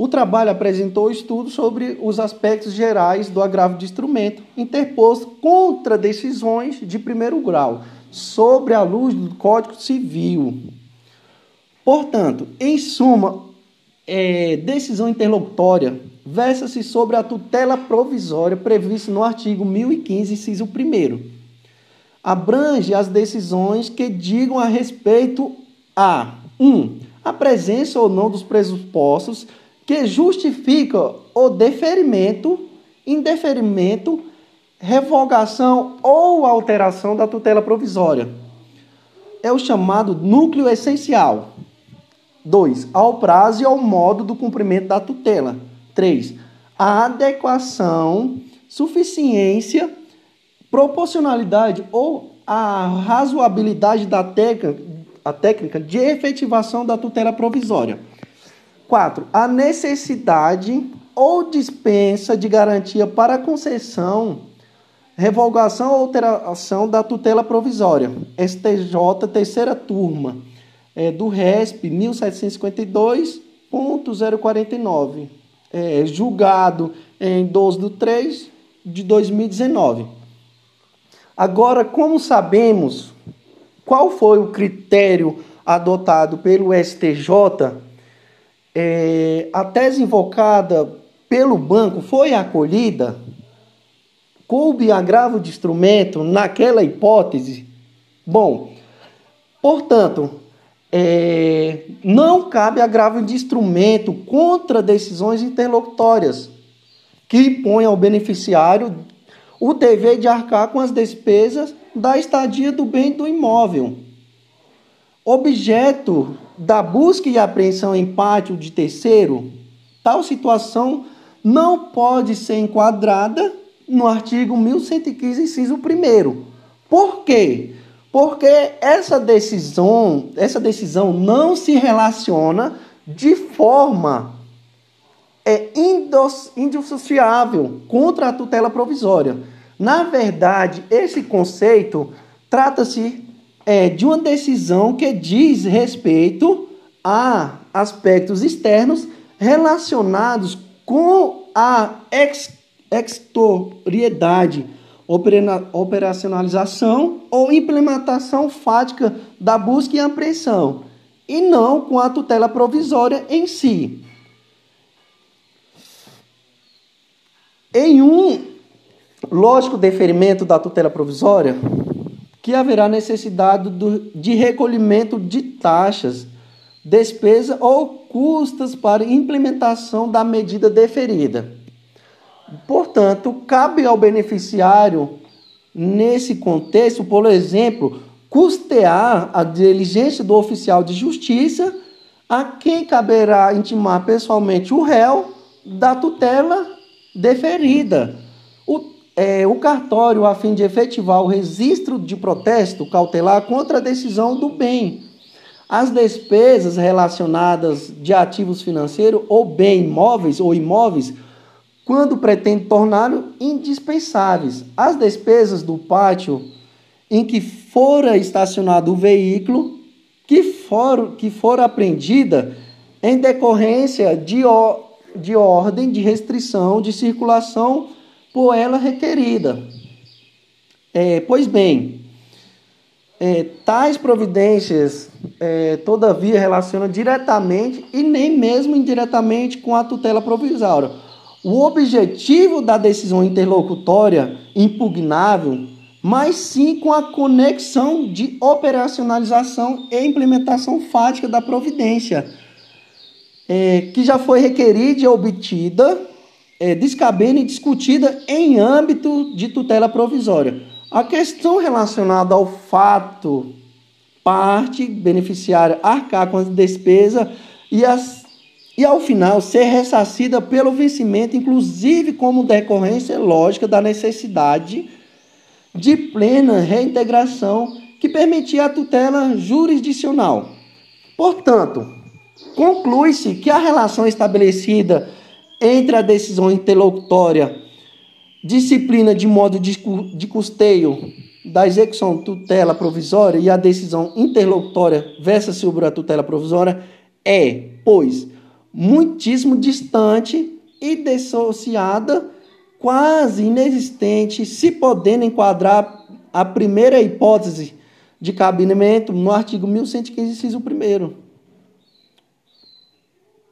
O trabalho apresentou estudo sobre os aspectos gerais do agravo de instrumento interposto contra decisões de primeiro grau, sobre a luz do Código Civil. Portanto, em suma, é, decisão interlocutória versa-se sobre a tutela provisória prevista no artigo 1015, inciso 1. Abrange as decisões que digam a respeito a 1. Um, a presença ou não dos pressupostos que justifica o deferimento, indeferimento, revogação ou alteração da tutela provisória. É o chamado núcleo essencial. 2. Ao prazo e ao modo do cumprimento da tutela. 3. A adequação, suficiência, proporcionalidade ou a razoabilidade da técnica, a técnica de efetivação da tutela provisória. 4. A necessidade ou dispensa de garantia para concessão, revogação ou alteração da tutela provisória. STJ, terceira turma, é, do RESP 1752.049, é, julgado em 12 de 3 de 2019. Agora, como sabemos qual foi o critério adotado pelo STJ é, a tese invocada pelo banco foi acolhida? Coube agravo de instrumento naquela hipótese? Bom, portanto, é, não cabe agravo de instrumento contra decisões interlocutórias que impõem ao beneficiário o dever de arcar com as despesas da estadia do bem do imóvel. Objeto da busca e apreensão em pátio de terceiro, tal situação não pode ser enquadrada no artigo 1115, inciso 1. Por quê? Porque essa decisão, essa decisão não se relaciona de forma é, indissociável contra a tutela provisória. Na verdade, esse conceito trata-se é de uma decisão que diz respeito a aspectos externos relacionados com a ex extoriedade, operacionalização ou implementação fática da busca e apreensão, e não com a tutela provisória em si. Em um lógico deferimento da tutela provisória, que haverá necessidade do, de recolhimento de taxas, despesa ou custas para implementação da medida deferida. Portanto, cabe ao beneficiário, nesse contexto, por exemplo, custear a diligência do oficial de justiça, a quem caberá intimar pessoalmente o réu da tutela deferida é, o cartório a fim de efetivar o registro de protesto cautelar contra a decisão do bem. As despesas relacionadas de ativos financeiros ou bem imóveis ou imóveis, quando pretende torná-los indispensáveis. As despesas do pátio em que fora estacionado o veículo, que for, que for apreendida em decorrência de, de ordem de restrição de circulação por ela requerida. É, pois bem, é, tais providências, é, todavia, relacionam diretamente e nem mesmo indiretamente com a tutela provisória. O objetivo da decisão interlocutória impugnável, mas sim com a conexão de operacionalização e implementação fática da providência, é, que já foi requerida e obtida é, e discutida em âmbito de tutela provisória. A questão relacionada ao fato parte beneficiária arcar com a despesa e, as, e ao final ser ressarcida pelo vencimento, inclusive como decorrência lógica da necessidade de plena reintegração que permitia a tutela jurisdicional. Portanto, conclui-se que a relação estabelecida entre a decisão interlocutória, disciplina de modo de custeio da execução tutela provisória e a decisão interlocutória versa sobre a tutela provisória é, pois, muitíssimo distante e dissociada, quase inexistente, se podendo enquadrar a primeira hipótese de cabimento no artigo 1115, inciso 1